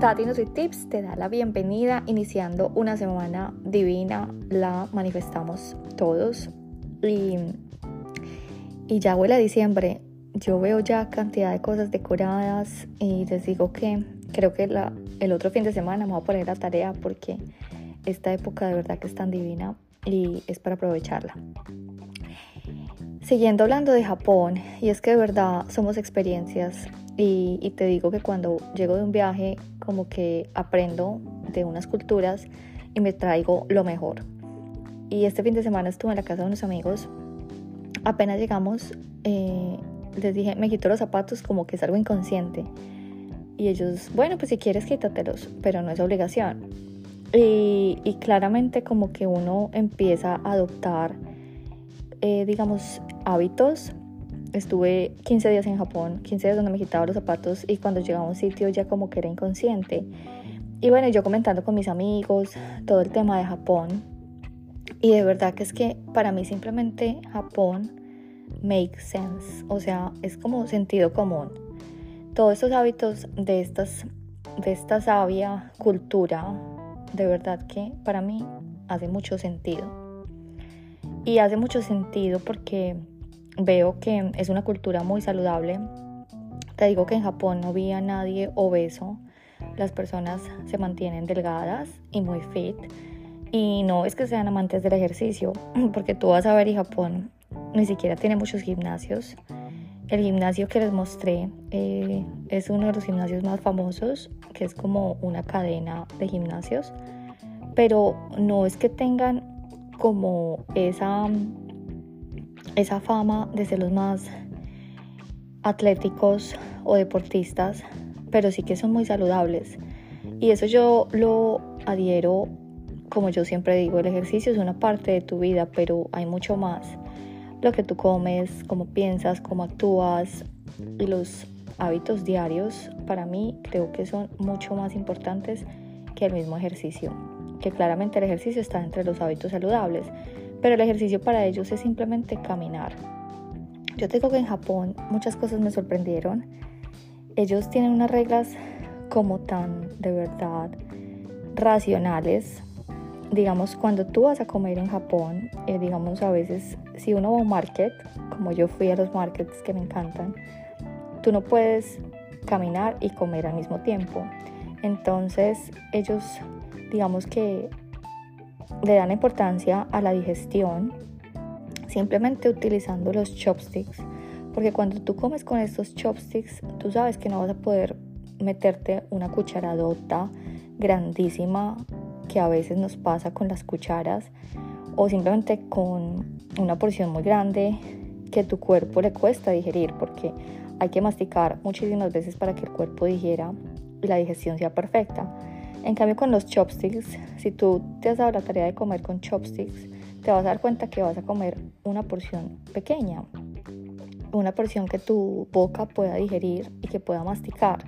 Tati Tips te da la bienvenida iniciando una semana divina, la manifestamos todos y, y ya huele a diciembre, yo veo ya cantidad de cosas decoradas y les digo que creo que la, el otro fin de semana me voy a poner a tarea porque esta época de verdad que es tan divina y es para aprovecharla. Siguiendo hablando de Japón, y es que de verdad somos experiencias y, te digo que cuando llego de un viaje como que aprendo de unas culturas y me traigo lo mejor. Y este fin de semana estuve en la casa de unos amigos. Apenas llegamos, eh, les dije, me quito los zapatos como que es algo inconsciente. Y ellos, bueno, pues si quieres quítatelos, pero no es obligación. Y, claramente como que uno empieza a adoptar, eh, digamos, hábitos estuve 15 días en Japón, 15 días donde me quitaba los zapatos y cuando llegaba a un sitio ya como que era inconsciente. Y bueno, yo comentando con mis amigos todo el tema de Japón. Y de verdad que es que para mí simplemente Japón makes sense. O sea, es como sentido común. Todos estos hábitos de, estas, de esta sabia cultura, de verdad que para mí hace mucho sentido. Y hace mucho sentido porque veo que es una cultura muy saludable. Te digo que en Japón no vi a nadie obeso. Las personas se mantienen delgadas y muy fit. Y no es que sean amantes del ejercicio, porque tú vas a ver y Japón ni siquiera tiene muchos gimnasios. El gimnasio que les mostré eh, es uno de los gimnasios más famosos, que es como una cadena de gimnasios. Pero no es que tengan como esa esa fama de ser los más atléticos o deportistas, pero sí que son muy saludables. Y eso yo lo adhiero, como yo siempre digo, el ejercicio es una parte de tu vida, pero hay mucho más. Lo que tú comes, cómo piensas, cómo actúas y los hábitos diarios, para mí creo que son mucho más importantes que el mismo ejercicio. Que claramente el ejercicio está entre los hábitos saludables, pero el ejercicio para ellos es simplemente caminar. Yo te digo que en Japón muchas cosas me sorprendieron. Ellos tienen unas reglas como tan de verdad racionales. Digamos, cuando tú vas a comer en Japón, eh, digamos a veces si uno va a un market, como yo fui a los markets que me encantan, tú no puedes caminar y comer al mismo tiempo. Entonces ellos, digamos que le dan importancia a la digestión simplemente utilizando los chopsticks. Porque cuando tú comes con estos chopsticks, tú sabes que no vas a poder meterte una cucharadota grandísima que a veces nos pasa con las cucharas o simplemente con una porción muy grande que tu cuerpo le cuesta digerir porque hay que masticar muchísimas veces para que el cuerpo digiera y la digestión sea perfecta. En cambio con los chopsticks, si tú te has dado la tarea de comer con chopsticks, te vas a dar cuenta que vas a comer una porción pequeña, una porción que tu boca pueda digerir y que pueda masticar.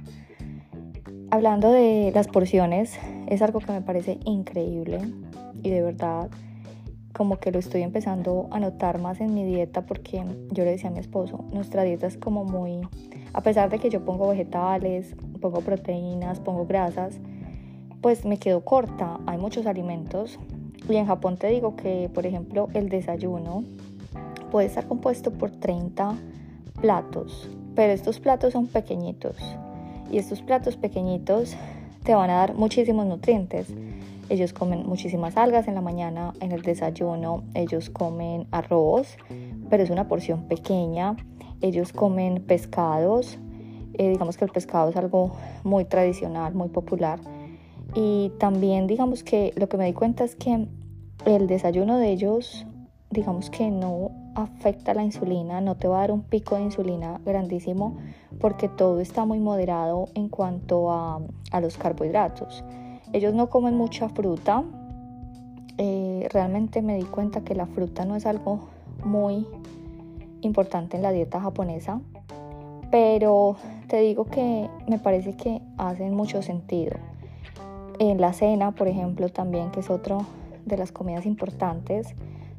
Hablando de las porciones, es algo que me parece increíble y de verdad como que lo estoy empezando a notar más en mi dieta porque yo le decía a mi esposo, nuestra dieta es como muy, a pesar de que yo pongo vegetales, pongo proteínas, pongo grasas, pues me quedo corta. Hay muchos alimentos y en Japón te digo que, por ejemplo, el desayuno puede estar compuesto por 30 platos, pero estos platos son pequeñitos y estos platos pequeñitos te van a dar muchísimos nutrientes. Ellos comen muchísimas algas en la mañana, en el desayuno, ellos comen arroz, pero es una porción pequeña. Ellos comen pescados, eh, digamos que el pescado es algo muy tradicional, muy popular y también digamos que lo que me di cuenta es que el desayuno de ellos, digamos que no afecta la insulina, no te va a dar un pico de insulina grandísimo porque todo está muy moderado en cuanto a, los carbohidratos. Ellos no comen mucha fruta. Eh, realmente me di cuenta que la fruta no es algo muy importante en la dieta japonesa, pero te digo que me parece que hacen mucho sentido. En la cena, por ejemplo, también, que es otro de las comidas importantes,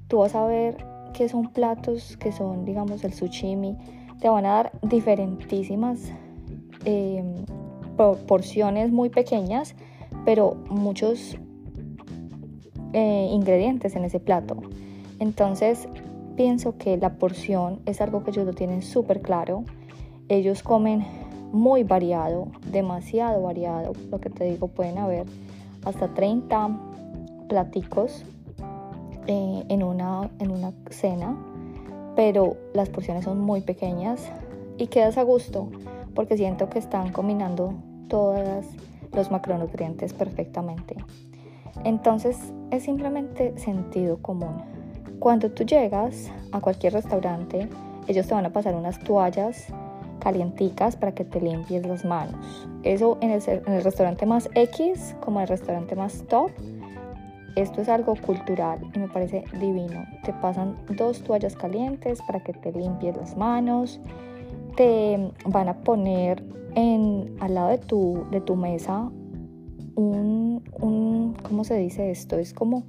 tú vas a ver que son platos que son, digamos, el sushimi, te van a dar diferentísimas em, porciones muy pequeñas, pero muchos eh, ingredientes en ese plato. Entonces, pienso que la porción es algo que ellos lo tienen súper claro. Ellos comen muy variado, demasiado variado. Lo que te digo, pueden haber hasta 30 platicos eh, en, una, en una cena, pero las porciones son muy pequeñas y quedas a gusto porque siento que están combinando todos los macronutrientes perfectamente. Entonces es simplemente sentido común. Cuando tú llegas a cualquier restaurante, ellos te van a pasar unas toallas calienticas para que te limpies las manos. Eso en el, en el restaurante más X como en el restaurante más top. Esto es algo cultural y me parece divino. Te pasan dos toallas calientes para que te limpies las manos te van a poner en, al lado de tu, de tu mesa un, un, ¿cómo se dice esto? Es como,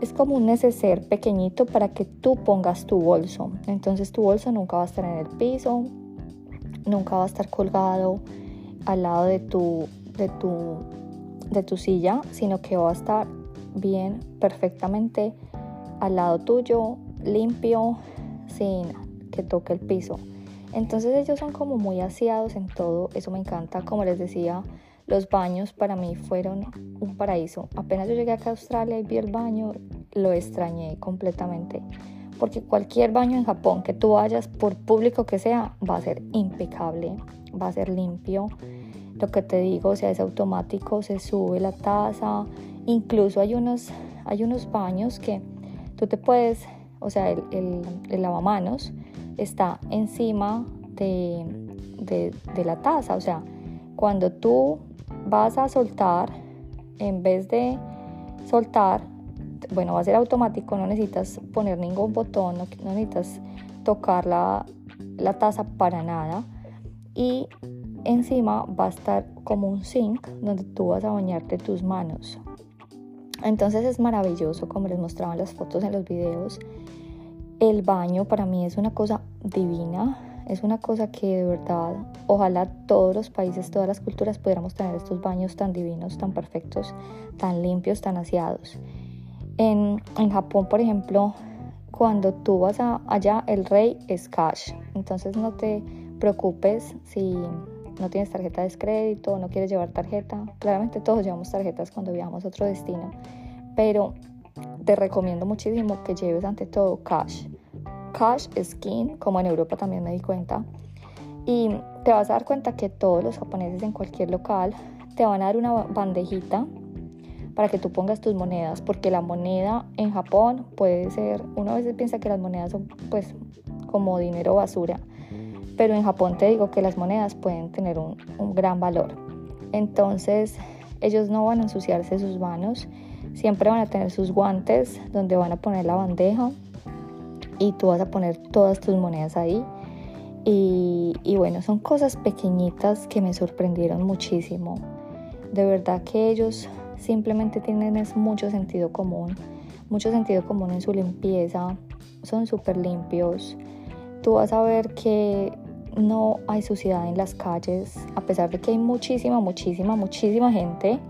es como un neceser pequeñito para que tú pongas tu bolso. Entonces tu bolso nunca va a estar en el piso, nunca va a estar colgado al lado de tu, de tu, de tu silla, sino que va a estar bien, perfectamente al lado tuyo, limpio, sin que toque el piso. Entonces ellos son como muy aseados en todo, eso me encanta, como les decía, los baños para mí fueron un paraíso. Apenas yo llegué a Australia y vi el baño, lo extrañé completamente. Porque cualquier baño en Japón que tú vayas, por público que sea, va a ser impecable, va a ser limpio. Lo que te digo, o sea, es automático, se sube la taza. Incluso hay unos, hay unos baños que tú te puedes, o sea, el, el, el lavamanos está encima de, de, la taza. O sea, cuando tú vas a soltar, en vez de soltar, bueno, va a ser automático, no necesitas poner ningún botón, no, necesitas tocar la, la, taza para nada. Y encima va a estar como un sink donde tú vas a bañarte tus manos. Entonces es maravilloso como les mostraban las fotos en los videos. El baño para mí es una cosa divina, es una cosa que de verdad, ojalá todos los países, todas las culturas pudiéramos tener estos baños tan divinos, tan perfectos, tan limpios, tan aseados. En, en Japón, por ejemplo, cuando tú vas allá, el rey es cash, entonces no te preocupes si no tienes tarjeta de crédito, no quieres llevar tarjeta. Claramente todos llevamos tarjetas cuando viajamos a otro destino, pero te recomiendo muchísimo que lleves ante todo cash. Cash skin, como en Europa también me di cuenta. Y te vas a dar cuenta que todos los japoneses en cualquier local te van a dar una bandejita para que tú pongas tus monedas, porque la moneda en Japón puede ser, uno a veces piensa que las monedas son pues como dinero basura, pero en Japón te digo que las monedas pueden tener un, gran valor. Entonces ellos no van a ensuciarse sus manos Siempre van a tener sus guantes donde van a poner la bandeja y tú vas a poner todas tus monedas ahí. Y, bueno, son cosas pequeñitas que me sorprendieron muchísimo. De verdad que ellos simplemente tienen mucho sentido común, mucho sentido común en su limpieza, son súper limpios. Tú vas a ver que no hay suciedad en las calles, a pesar de que hay muchísima, muchísima, muchísima gente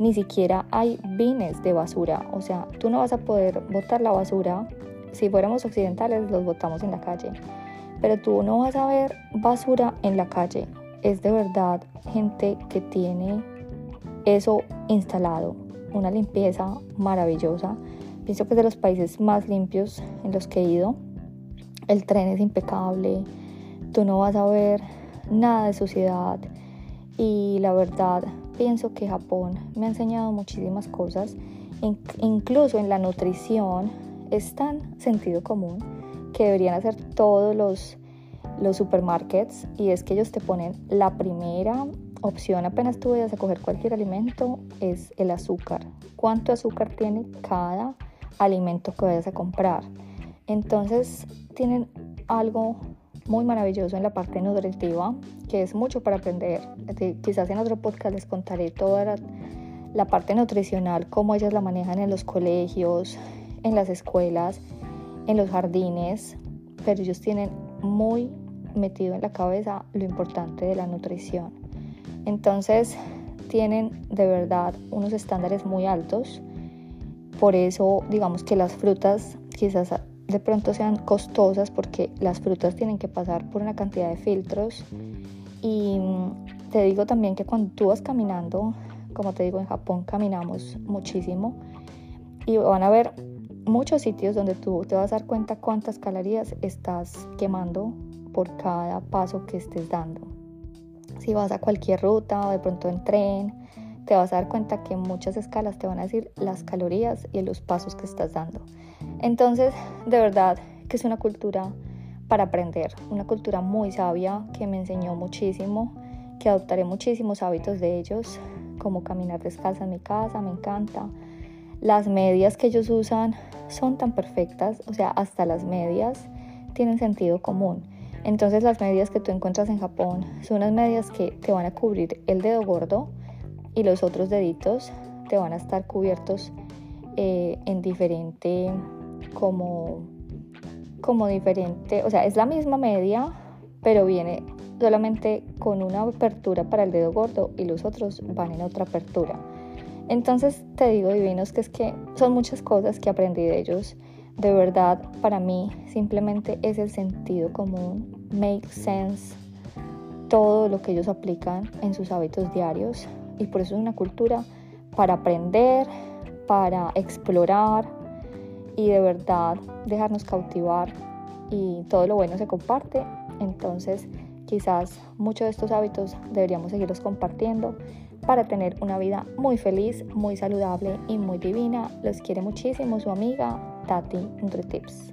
ni siquiera hay bines de basura. O sea, tú no vas a poder botar la basura. Si fuéramos occidentales, los botamos en la calle. Pero tú no vas a ver basura en la calle. Es de verdad gente que tiene eso instalado. Una limpieza maravillosa. Pienso que es de los países más limpios en los que he ido. El tren es impecable. Tú no vas a ver nada de suciedad. Y la verdad, pienso que Japón me ha enseñado muchísimas cosas, incluso en la nutrición es tan sentido común que deberían hacer todos los, los supermarkets y es que ellos te ponen la primera opción apenas tú vayas a coger cualquier alimento es el azúcar. ¿Cuánto azúcar tiene cada alimento que vayas a comprar? Entonces tienen algo muy maravilloso en la parte nutritiva, que es mucho para aprender. Quizás en otro podcast les contaré toda la, parte nutricional, cómo ellas la manejan en los colegios, en las escuelas, en los jardines, pero ellos tienen muy metido en la cabeza lo importante de la nutrición. Entonces tienen de verdad unos estándares muy altos. Por eso digamos que las frutas quizás de pronto sean costosas porque las frutas tienen que pasar por una cantidad de filtros. Y mm, te digo también que cuando tú vas caminando, como te digo, en Japón caminamos muchísimo y van a ver muchos sitios donde tú te vas a dar cuenta cuántas calorías estás quemando por cada paso que estés dando. Si vas a cualquier ruta o de pronto en tren, te vas a dar cuenta que muchas escalas te van a decir las calorías y los pasos que estás dando. Entonces, de verdad que es una cultura para aprender, una cultura muy sabia que me enseñó muchísimo, que adoptaré muchísimos hábitos de ellos, como caminar descalza en mi casa, me encanta. Las medias que ellos usan son tan perfectas, o sea, hasta las medias tienen sentido común. Entonces las medias que tú encuentras en Japón son unas medias que te van a cubrir el dedo gordo y los otros deditos te van a estar cubiertos eh, en diferente como como diferente, o sea, es la misma media, pero viene solamente con una apertura para el dedo gordo y los otros van en otra apertura. Entonces te digo, divinos, que es que son muchas cosas que aprendí de ellos. De verdad, para mí simplemente es el sentido común, make sense, todo lo que ellos aplican en sus hábitos diarios. Y por eso es una cultura para aprender, para explorar y de verdad dejarnos cautivar y todo lo bueno se comparte. Entonces, quizás muchos de estos hábitos deberíamos seguirlos compartiendo para tener una vida muy feliz, muy saludable y muy divina. Los quiere muchísimo su amiga Tati NutriTips.